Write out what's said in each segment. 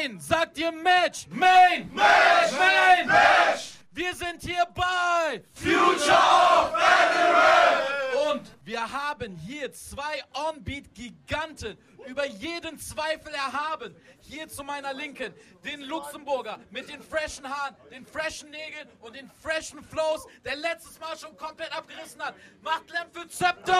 Main! Sagt ihr Match! Main! Match! Main! Match! Wir sind hier bei Future of Battle! Und wir haben hier zwei On-Beat-Giganten, über jeden Zweifel erhaben. Hier zu meiner Linken, den Luxemburger mit den freshen Haaren, den freshen Nägeln und den freshen Flows, der letztes Mal schon komplett abgerissen hat. Macht Lärm für Zepto!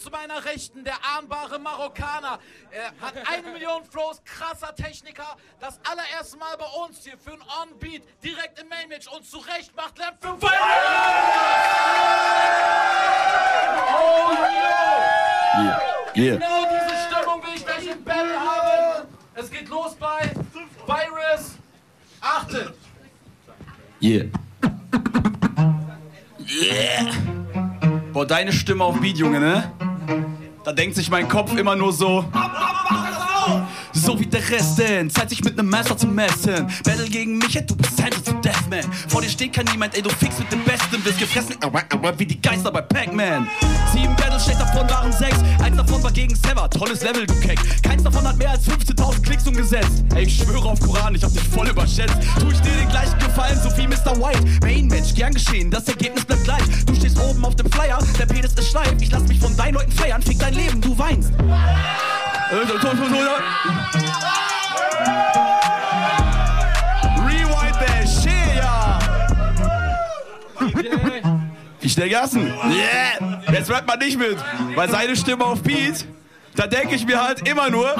Zu meiner Rechten der ahnbare Marokkaner. Er hat eine Million Flows, krasser Techniker. Das allererste Mal bei uns hier für ein On-Beat, direkt im Main-Match. Und zu Recht macht Lamp für Virus! Oh, yo! Yeah. Yeah. Genau diese Stimmung will ich gleich im Battle haben. Es geht los bei Virus. Achtet! Yeah. Yeah. Boah, deine Stimme auf Beat, Junge, ne? Da denkt sich mein Kopf immer nur so. So wie der Rest denn, Zeit sich mit nem Messer zu messen. Battle gegen mich, ey, du bist Handel zu Deathman. Vor dir steht kein niemand, ey, du fix mit dem Besten. Wirst gefressen, wie die Geister bei Pac-Man. Sieben Battles, schlecht davon waren sechs. Eins davon war gegen Sever, tolles Level, du Keck. Keins davon hat mehr als 15.000 Klicks umgesetzt. Ey, ich schwöre auf Koran, ich hab dich voll überschätzt. Tu ich dir den gleichen Gefallen, so wie Mr. White. Main Match, gern geschehen, das Ergebnis bleibt gleich. Du stehst oben auf dem Flyer, der Penis ist steif. Ich lass mich von deinen Leuten feiern, fick dein Leben, du weinst. Rewind that shit, ja. Ich der Gassen. Yeah. Jetzt rappt man nicht mit, weil seine Stimme auf Beat, da denke ich mir halt immer nur.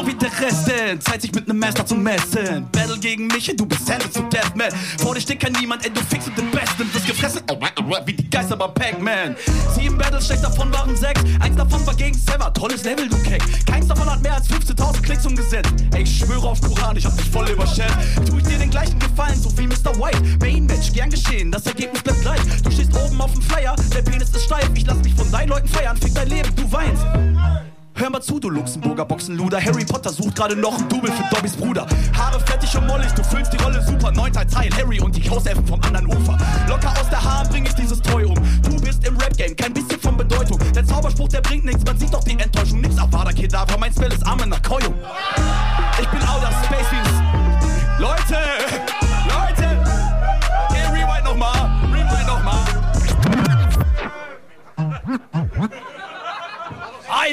So wie der Rest, denn Zeit sich mit nem Master zu messen. Battle gegen mich, ey, du bist Handel zu Deathman. Vor dir steht kein niemand, ey, du fix mit dem Besten. Wirst gefressen, aua, aua, wie die Geister bei Pac-Man. Sieben Battles, schlecht davon waren sechs. Eins davon war gegen Sever, tolles Level, du Keck. Keins davon hat mehr als 15.000 Klicks umgesetzt. Ey, ich schwöre auf Koran, ich hab dich voll überschätzt. Tu ich dir den gleichen Gefallen, so wie Mr. White. Main Match, gern geschehen, das Ergebnis bleibt gleich. Du stehst oben auf dem Flyer, der Penis ist steif. Ich lass mich von deinen Leuten feiern, fick dein Leben, du weinst. Hör mal zu, du Luxemburger Boxenluder. Harry Potter sucht gerade noch ein Double für Dobbys Bruder. Haare fettig und mollig, du füllst die Rolle super. Neunter Teil, Harry und die Hauselfen vom anderen Ufer. Locker aus der Haaren bring ich dieses Toy um. Du bist im Rap-Game, kein bisschen von Bedeutung. Der Zauberspruch, der bringt nichts, man sieht doch die Enttäuschung. Nix Avada Kedavra, mein Spell ist Arme nach Koyung.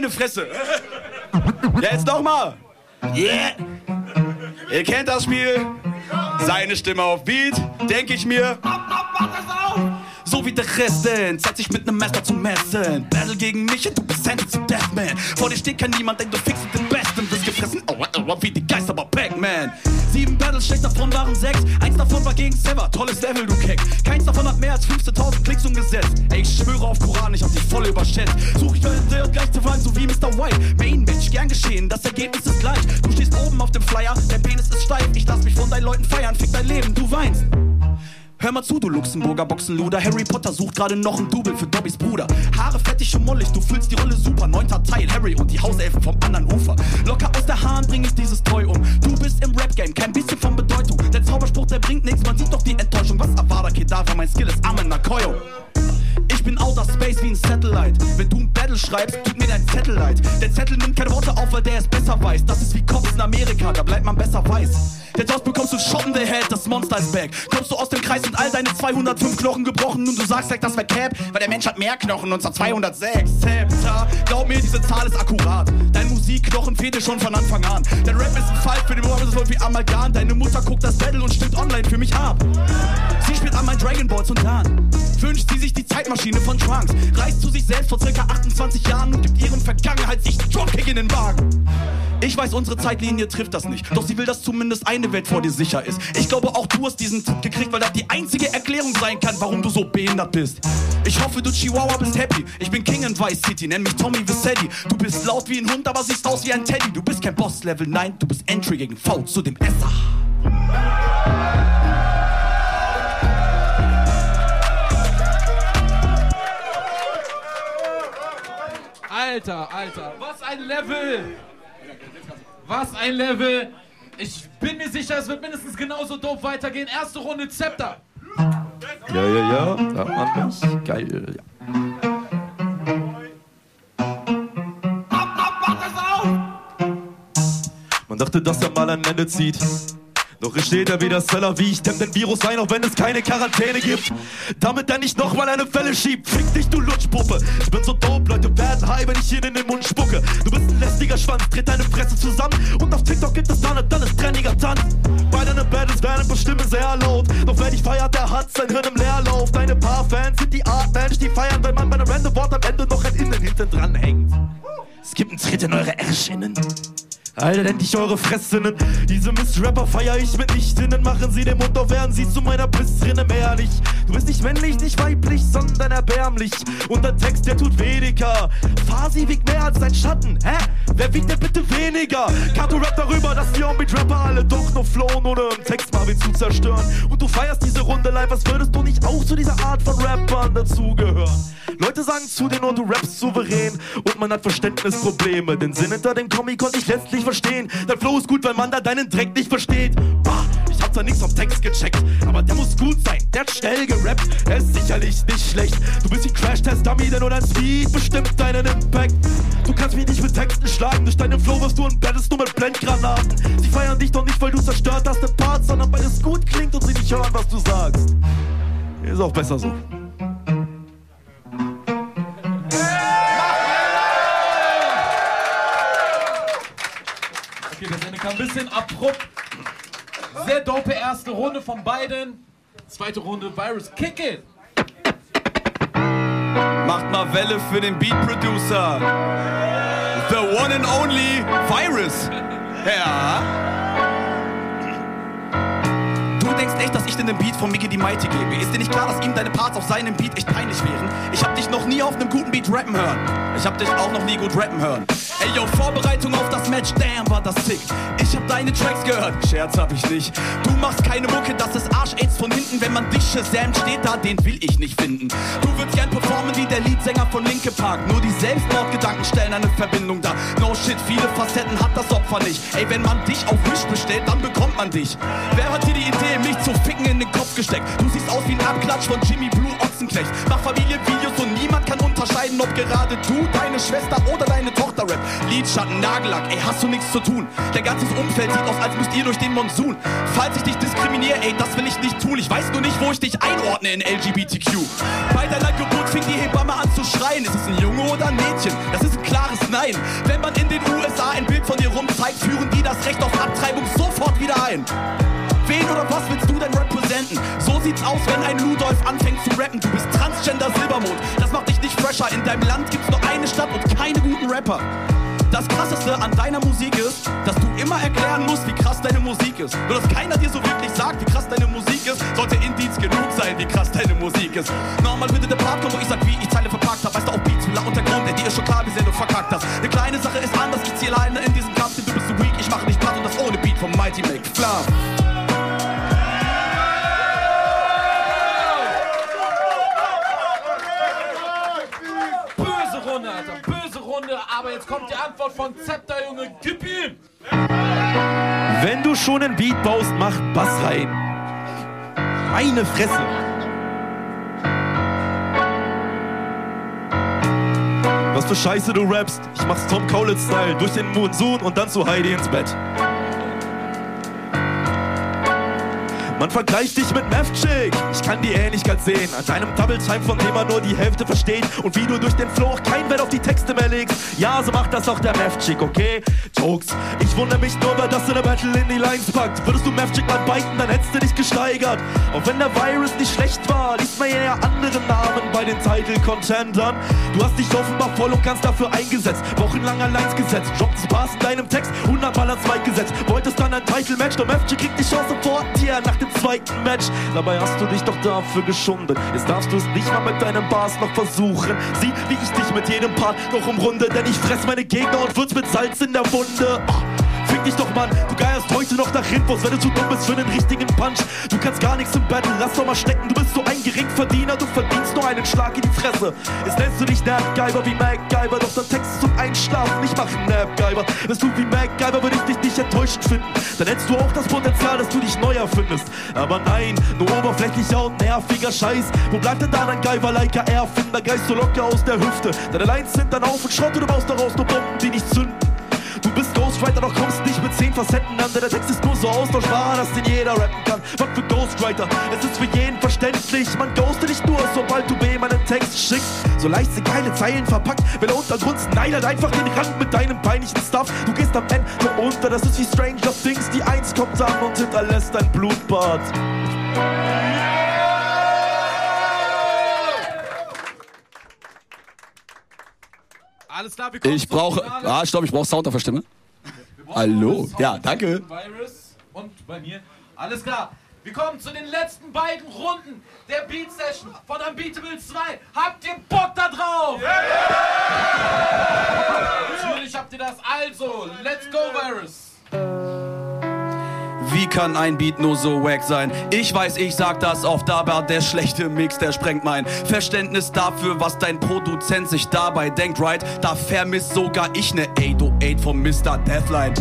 Eine Fresse. Ja, jetzt nochmal. Yeah. Ihr kennt das Spiel. Seine Stimme auf Beat, denke ich mir. So wie der Rest, denn Zeit sich mit nem Messer zu messen. Battle gegen mich und du bist Handel zu Deathman. Vor dir steht kein niemand, denn du fix mit dem Besten. Wirst gefressen, aua, aua, wie die Geister bei Pac-Man. Sieben Battles, schlecht davon waren sechs. Eins davon war gegen Sever, tolles Level, du Keck. Keins davon hat mehr als 15.000 Klicks umgesetzt. Ey, ich schwöre auf Koran, ich hab dich voll überschätzt. Such ich dir gleich zu fallen, so wie Mr. White. Main Match, gern geschehen, das Ergebnis ist gleich. Du stehst oben auf dem Flyer, dein Penis ist steif. Ich lass mich von deinen Leuten feiern, fick dein Leben, du weinst. Hör mal zu, du Luxemburger Boxenluder. Harry Potter sucht gerade noch ein Double für Dobbys Bruder. Haare fettig und mollig, du füllst die Rolle super. Neunter Teil, Harry und die Hauselfen vom anderen Ufer. Locker aus schreibst, tut mir dein Zettel leid. Der Zettel nimmt keine Worte auf, weil der es besser weiß. Das ist wie Cops in Amerika, da bleibt man besser weiß. Jetzt aus bekommst du Schotten, der Held, das Monster ist back. Kommst du aus dem Kreis und all deine 205 Knochen gebrochen und du sagst like, das wär Cap, weil der Mensch hat mehr Knochen und zwar 206. Zepter, glaub mir, diese Zahl ist akkurat. Dein Musikknochen fehlt dir schon von Anfang an. Dein Rap ist ein Fall für den Mohammed, das wie Amalgam. Deine Mutter guckt das Battle und stimmt online für mich ab. Sie spielt an mein Dragon Balls und dann wünscht sie sich die Zeitmaschine von Trunks. Reist zu sich selbst vor circa 28 Jahren und gibt ihren Vergangenheit sich Dropkick in den Wagen. Ich weiß, unsere Zeitlinie trifft das nicht. Doch sie will, dass zumindest eine Welt vor dir sicher ist. Ich glaube, auch du hast diesen Tipp gekriegt, weil das die einzige Erklärung sein kann, warum du so behindert bist. Ich hoffe, du Chihuahua bist happy. Ich bin King in Vice City, nenn mich Tommy Vicetti. Du bist laut wie ein Hund, aber siehst aus wie ein Teddy. Du bist kein Boss-Level, nein, du bist Entry gegen V zu dem Esser. Alter, Alter, was ein Level! Was ein Level. Ich bin mir sicher, es wird mindestens genauso doof weitergehen. Erste Runde Zepter. Ja, ja, ja. Da macht das. Geil, ja. Man dachte, dass er mal ein Ende zieht. Doch es steht er wieder Seller wie ich dämm den Virus ein, auch wenn es keine Quarantäne gibt. Damit er nicht nochmal eine Fälle schiebt. Fick dich, du Lutschpuppe. Ich bin so dope, Leute werden high, wenn ich ihn in den Mund spucke. Du bist ein lästiger Schwanz, dreht deine Fresse zusammen. Und auf TikTok gibt es dann, dann ist trendiger Tanz. Bei deinen Battles werden bestimmt sehr laut. Doch wer dich feiert, der hat sein Hirn im Leerlauf. Deine paar Fans sind die Art Mensch, die feiern, wenn man bei einem random Wort am Ende noch ein Innen hinten dran hängt. Es gibt einen Tritt in eure Ärschinnen. Alter, nennt ich eure Fressinnen. Diese Miss-Rapper feier ich mit Nichtinnen. Machen sie den Mund auf, werden sie zu meiner Bissrinne ehrlich. Du bist nicht männlich, nicht weiblich, sondern erbärmlich. Und der Text, der tut weniger. Fasi wiegt mehr als dein Schatten. Hä? Wer wiegt denn bitte weniger? Kato rap darüber, dass die Onbeat-Rapper alle doch nur flown, ohne im Text Marvin zu zerstören. Und du feierst diese Runde live, als würdest du nicht auch zu dieser Art von Rappern dazugehören. Leute sagen zu dir nur, du rappst souverän. Und man hat Verständnisprobleme. Den Sinn hinter dem Comic konnte ich letztlich verstehen. Dein Flow ist gut, weil man da deinen Dreck nicht versteht. Bah, ich hab zwar nichts vom Text gecheckt, aber der muss gut sein. Der hat schnell gerappt, er ist sicherlich nicht schlecht. Du bist wie Crash-Test-Dummy, denn nur dein Speed bestimmt deinen Impact. Du kannst mich nicht mit Texten schlagen, durch deinen Flow wirst du und battest nur mit Blendgranaten. Sie feiern dich doch nicht, weil du zerstört hast den Part, sondern weil es gut klingt und sie nicht hören, was du sagst. Ist auch besser so. Ein bisschen abrupt. Sehr dope erste Runde von beiden. Zweite Runde, Virus, kick it! Macht mal Welle für den Beat Producer. The one and only Virus. Ja. Denkst echt, dass ich dir den Beat von Mickey die Mighty gebe. Ist dir nicht klar, dass ihm deine Parts auf seinem Beat echt peinlich wären? Ich hab dich noch nie auf einem guten Beat rappen hören. Ich hab dich auch noch nie gut rappen hören. Ey yo, Vorbereitung auf das Match, damn, war das sick. Ich hab deine Tracks gehört, Scherz hab ich nicht. Du machst keine Mucke, das ist Arsch-Aids von hinten. Wenn man dich shazamt, steht da, den will ich nicht finden. Du würdest gern performen wie der Leadsänger von Linke Park. Nur die Selbstmordgedanken stellen eine Verbindung dar. No shit, viele Facetten hat das Opfer nicht. Ey, wenn man dich auf Wish bestellt, dann bekommt man dich. Wer hat dir die Idee, mich zu ficken in den Kopf gesteckt? Du siehst aus wie ein Abklatsch von Jimmy Blue Ochsenknecht. Mach Familienvideos und niemand kann unterscheiden, ob gerade du, deine Schwester oder deine Tochter rappt. Lidschatten, Nagellack, ey, hast du nichts zu tun. Dein ganzes Umfeld sieht aus, als müsst ihr durch den Monsun. Falls ich dich diskriminiere, ey, das will ich nicht tun. Ich weiß nur nicht, wo ich dich einordne in LGBTQ. Bei deiner Geburt fing die Hebamme an zu schreien. Ist es ein Junge oder ein Mädchen? Das ist ein klares Nein. Wenn man in den USA ein Bild von dir rumzeigt, führen die das Recht auf Abtreibung sofort wieder ein. Wen oder was willst du denn representen? So sieht's aus, wenn ein Ludolf anfängt zu rappen. Du bist Transgender Silbermond. Das macht dich nicht fresher. In deinem Land gibt's nur eine Stadt und keine guten Rapper. Das krasseste an deiner Musik ist, dass du immer erklären musst, wie krass deine Musik ist. Nur dass keiner dir so wirklich sagt, wie krass deine Musik ist, sollte Indiz genug sein, wie krass deine Musik ist. Normal würde der Part kommen, wo ich sag, wie ich Zeile verpackt hab. Weißt du auch Beats, Villa Untergrund, der dir ist schon klar, wie sehr du verkackt hast. Eine kleine Sache ist anders, ich zieh alleine in diesem Kampf, denn du bist so weak, ich mache dich platt und das ohne Beat vom Mighty Make Flam. Antwort von Zepter, Junge. Gib ihm! Wenn du schon einen Beat baust, mach Bass rein. Meine Fresse. Was für Scheiße du rappst. Ich mach's Tom Kaulitz-Style. Durch den Monsun und dann zu Heidi ins Bett. Man vergleicht dich mit Meth Chick. Ich kann die Ähnlichkeit sehen. An deinem Double Time, von dem man nur die Hälfte versteht. Und wie du durch den Flow auch kein Wert auf die Texte mehr legst. Ja, so macht das auch der Meth Chick, okay? Jokes. Ich wundere mich nur, wer das in der Battle in die Lines packt. Würdest du Meth Chick mal biten, dann hättest du dich gesteigert. Auch wenn der Virus nicht schlecht war, liest man ja andere Namen bei den Title-Contendern. Du hast dich offenbar voll und ganz dafür eingesetzt. Wochenlang alleins gesetzt. Droppst Spaß in deinem Text, hundertmal ans Mic gesetzt. Wolltest dann ein Title-Match, doch Meth Chick kriegt die Chance vor dir nach dem zweiten Match. Dabei hast du dich doch dafür geschunden. Jetzt darfst du es nicht mal mit deinem Bars noch versuchen. Sieh, wie ich dich mit jedem Part noch umrunde, denn ich fress meine Gegner und würz mit Salz in der Wunde. Oh. Fick dich doch, Mann, du geierst heute noch nach Infos, wenn du zu dumm bist für den richtigen Punch. Du kannst gar nichts im Battle, lass doch mal stecken, du bist so ein Geringverdiener, du verdienst nur einen Schlag in die Fresse. Jetzt nennst du dich Napgeiber wie MacGyver, doch dein Text ist zum Einschlafen, ich mach einen Napgeiber. Bist du wie MacGyver, würde ich dich nicht enttäuschend finden. Dann hättest du auch das Potenzial, dass du dich neu erfindest. Aber nein, nur oberflächlicher und nerviger Scheiß. Wo bleibt denn da dein Geiver, like Erfinder, Geist so locker aus der Hüfte? Deine Lines sind dann auf und Schrott und du baust daraus nur Bomben, die nicht zünden. Du bist Ghostwriter, doch kommst nicht mit zehn Facetten an. Der Text ist nur so austauschbar, dass den jeder rappen kann. Was für Ghostwriter, es ist für jeden verständlich. Man ghostet dich nur, sobald du wem einen Text schickst. So leicht sind keine Zeilen verpackt, will Untergrund neidert einfach den Rand mit deinem peinlichen Stuff. Du gehst am Ende unter, das ist wie Stranger Things. Die Eins kommt an und hinterlässt ein Blutbad. Alles klar, wir kommen Ich brauche. Ah, stopp, ich brauche Sound auf der Stimme. Hallo. Ja, danke. Virus und bei mir. Alles klar. Wir kommen zu den letzten beiden Runden der Beat Session von Unbeatable 2. Habt ihr Bock da drauf? Natürlich habt ihr das. Also, let's go, Virus. Kann ein Beat nur so wack sein? Ich weiß, ich sag das oft, aber der schlechte Mix, der sprengt mein Verständnis dafür, was dein Produzent sich dabei denkt, right? Da vermisst sogar ich ne 808 vom Mr. Deathline.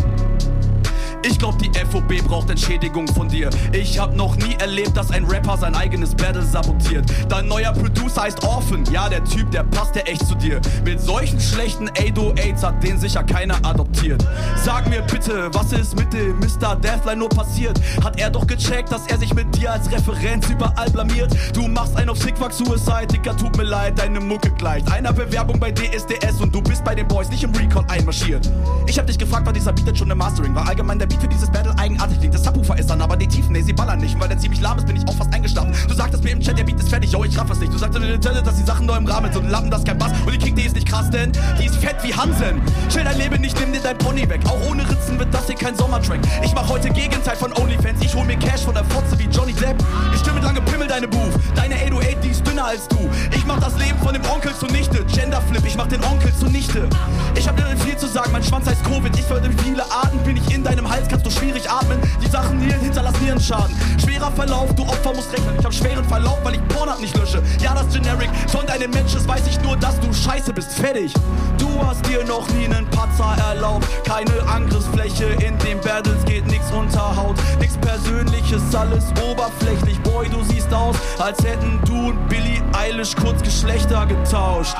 Ich glaub, die FOB braucht Entschädigung von dir. Ich hab noch nie erlebt, dass ein Rapper sein eigenes Battle sabotiert. Dein neuer Producer heißt Orphan. Ja, der Typ, der passt ja echt zu dir. Mit solchen schlechten 808s hat den sicher keiner adoptiert. Sag mir bitte, was ist mit dem Mr. Deathline nur passiert? Hat er doch gecheckt, dass er sich mit dir als Referenz überall blamiert? Du machst einen auf Sickfuck Suicide, Dicker, tut mir leid, deine Mucke gleicht. Einer Bewerbung bei DSDS und du bist bei den Boys nicht im Recall einmarschiert. Ich hab dich gefragt, war dieser Beat jetzt schon im Mastering? War allgemein der Beat für dieses Battle eigenartig klingt. Das Subwoofer ist dann aber die Tiefen, nee, sie ballern nicht. Und weil der ziemlich lahm ist, bin ich auch fast eingeschlafen. Du sagtest mir im Chat, der Beat ist fertig, yo, ich raff es nicht. Du sagst mir Telle, dass die Sachen nur im Rahmen sind. Und Lappen, das ist kein Bass. Und die Kick, die ist nicht krass, denn die ist fett wie Hansen. Chill dein Leben nicht, nimm dir dein Pony weg. Auch ohne Ritzen wird das hier kein Sommertrack. Ich mach heute Gegenteil von Onlyfans. Ich hol mir Cash von der Fotze wie Johnny Depp. Ich stimme mit lange Pimmel deine Booth. Deine 808, die ist dünner als du. Ich mach das Leben von dem Onkel zunichte. Genderflip, ich mach den Onkel zunichte. Ich hab dir viel zu sagen, mein Schwanz heißt Covid. Ich fördere viele Arten, bin ich in deinem Hals, kannst du schwierig atmen. Die Sachen hier hinterlassen Nierenschaden. Schwerer Verlauf, du Opfer musst rechnen. Ich hab schweren Verlauf, weil ich Pornhub nicht lösche. Ja, das Generic von deinen Matches weiß ich nur, dass du scheiße bist. Fertig. Du hast dir noch nie einen Patzer erlaubt. Keine Angriffsfläche in den Battles geht nix unter Haut. Nix Persönliches, alles oberflächlich. Boy, du siehst aus, als hätten du und Billy Eilish kurz Geschlechter getauscht.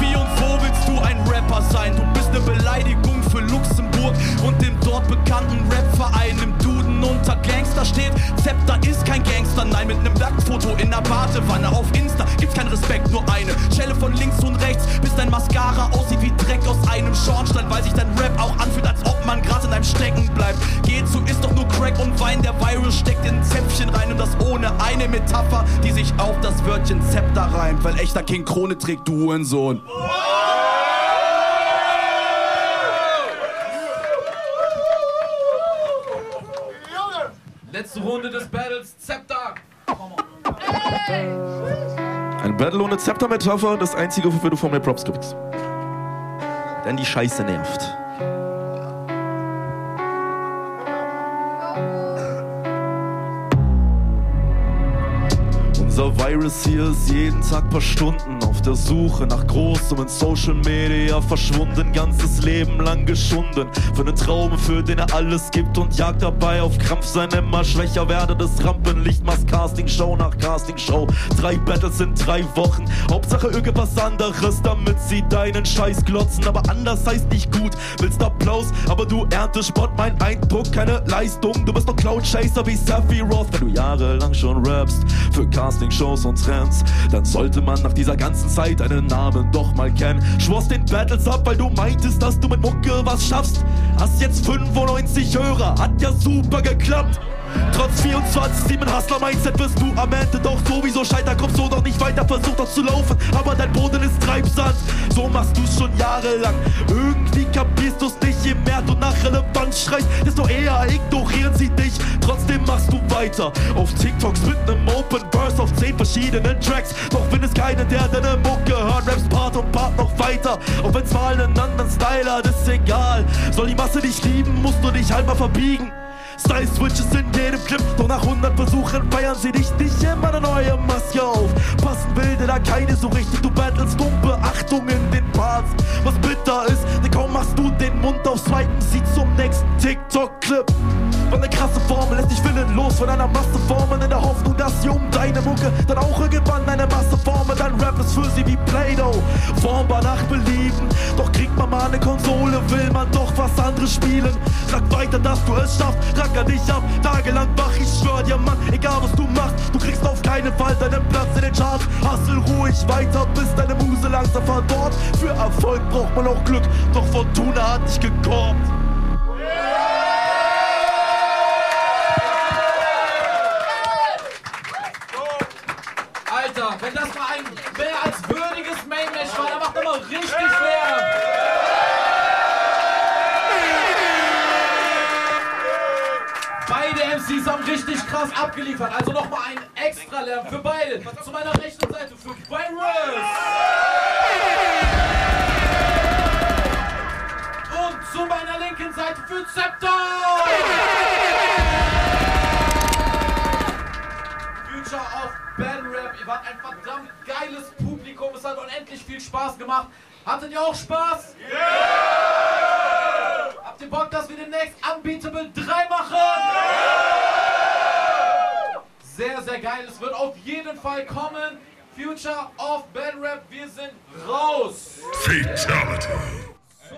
Wie und wo willst du ein Rapper sein? Du bist eine Beleidigung für Luxemburg und dem dort bekannten Rapverein. Im Duden unter Gangster steht, Zepter ist kein Gangster. Nein, mit nem Nacktfoto in der Badewanne auf Insta gibt's keinen Respekt, nur eine Schelle von links und rechts, bis dein Mascara aussieht wie Dreck aus einem Schornstein, weil sich dein Rap auch anfühlt, als ob man gerade in einem Stecken bleibt. Geh zu, ist doch nur Crack und Wein, der Virus steckt in ein Zäpfchen rein und das ohne eine Metapher, die sich auf das Wörtchen Zepter reimt, weil echter King Krone trägt, du Hurensohn. Letzte Runde des Battles, Zepter. Ein Battle ohne Zepter-Metapher, das einzige, wofür du von mir Props kriegst. Denn die Scheiße nervt. Unser Virus hier ist jeden Tag paar Stunden der Suche. Nach Großem in Social Media verschwunden, ganzes Leben lang geschunden. Für einen Traum, für den er alles gibt und jagt dabei auf Krampf. Sein immer schwächer werdendes Rampenlicht. Machst Castingshow nach Castingshow. Drei Battles in drei Wochen. Hauptsache irgendwas anderes, damit sie deinen Scheiß glotzen. Aber anders heißt nicht gut. Willst Applaus, aber du erntest Spott. Mein Eindruck, keine Leistung. Du bist doch Cloud Chaser wie Sephiroth, wenn du jahrelang schon rappst. Für Castingshows und Trends. Dann sollte man nach dieser ganzen Zeit deinen Namen doch mal kennen. Schworst den Battles ab, weil du meintest, dass du mit Mucke was schaffst. Hast jetzt 95 Hörer, hat ja super geklappt. Trotz 24-7 Hustler-Mindset wirst du am Ende doch sowieso scheitern. Kommst so doch nicht weiter, versuch doch zu laufen, aber dein Boden ist Treibsand. So machst du's schon jahrelang. Irgendwie kapierst du's nicht, je mehr du nach Relevanz schreist, desto eher ignorieren sie dich. Trotzdem machst du weiter. Auf TikToks mit nem Open Verse auf 10 verschiedenen Tracks. Doch wenn es keine, der deine Mucke hört, raps Part und Part noch weiter. Auch wenn's mal einen anderen Style hat, ist egal. Soll die Masse dich lieben, musst du dich halt mal verbiegen. Style Switches in jedem Clip, doch nach 100 Versuchen feiern sie dich nicht immer eine neue Maske auf. Passen Bilder da keine so richtig, du battlest um Beachtung in den Parts. Was bitter ist, den Mund auf Swipen, sie zum nächsten TikTok-Clip. War eine krasse Formel, lässt dich willenlos von einer Masse formen, in der Hoffnung, dass sie um deine Mucke dann auch irgendwann eine Masse formen. Dein Rap ist für sie wie Play-Doh, formbar nach Belieben. Doch kriegt man mal eine Konsole, will man doch was anderes spielen. Sag weiter, dass du es schaffst, racker dich ab, tagelang wach, ich schwör dir, Mann, egal was du machst, du kriegst auf keinen Fall deinen Platz in den Charts. Hassel ruhig weiter, bis deine Muse langsam verdorrt. Für Erfolg braucht man auch Glück, doch Fortuna hat dich gekorbt. Alter, wenn das mal ein mehr als würdiges Main-Match war, dann macht mal richtig Lärm. Beide MCs haben richtig krass abgeliefert. Also nochmal ein extra Lärm für beide. Zu meiner rechten Seite für Virus. Seite für Zepter. Future of Battle Rap. Ihr wart ein verdammt geiles Publikum. Es hat unendlich viel Spaß gemacht. Hattet ihr auch Spaß? Habt ihr Bock, dass wir demnächst Unbeatable 3 machen? Sehr, sehr geil. Es wird auf jeden Fall kommen. Future of Battle Rap. Wir sind raus. Fatality.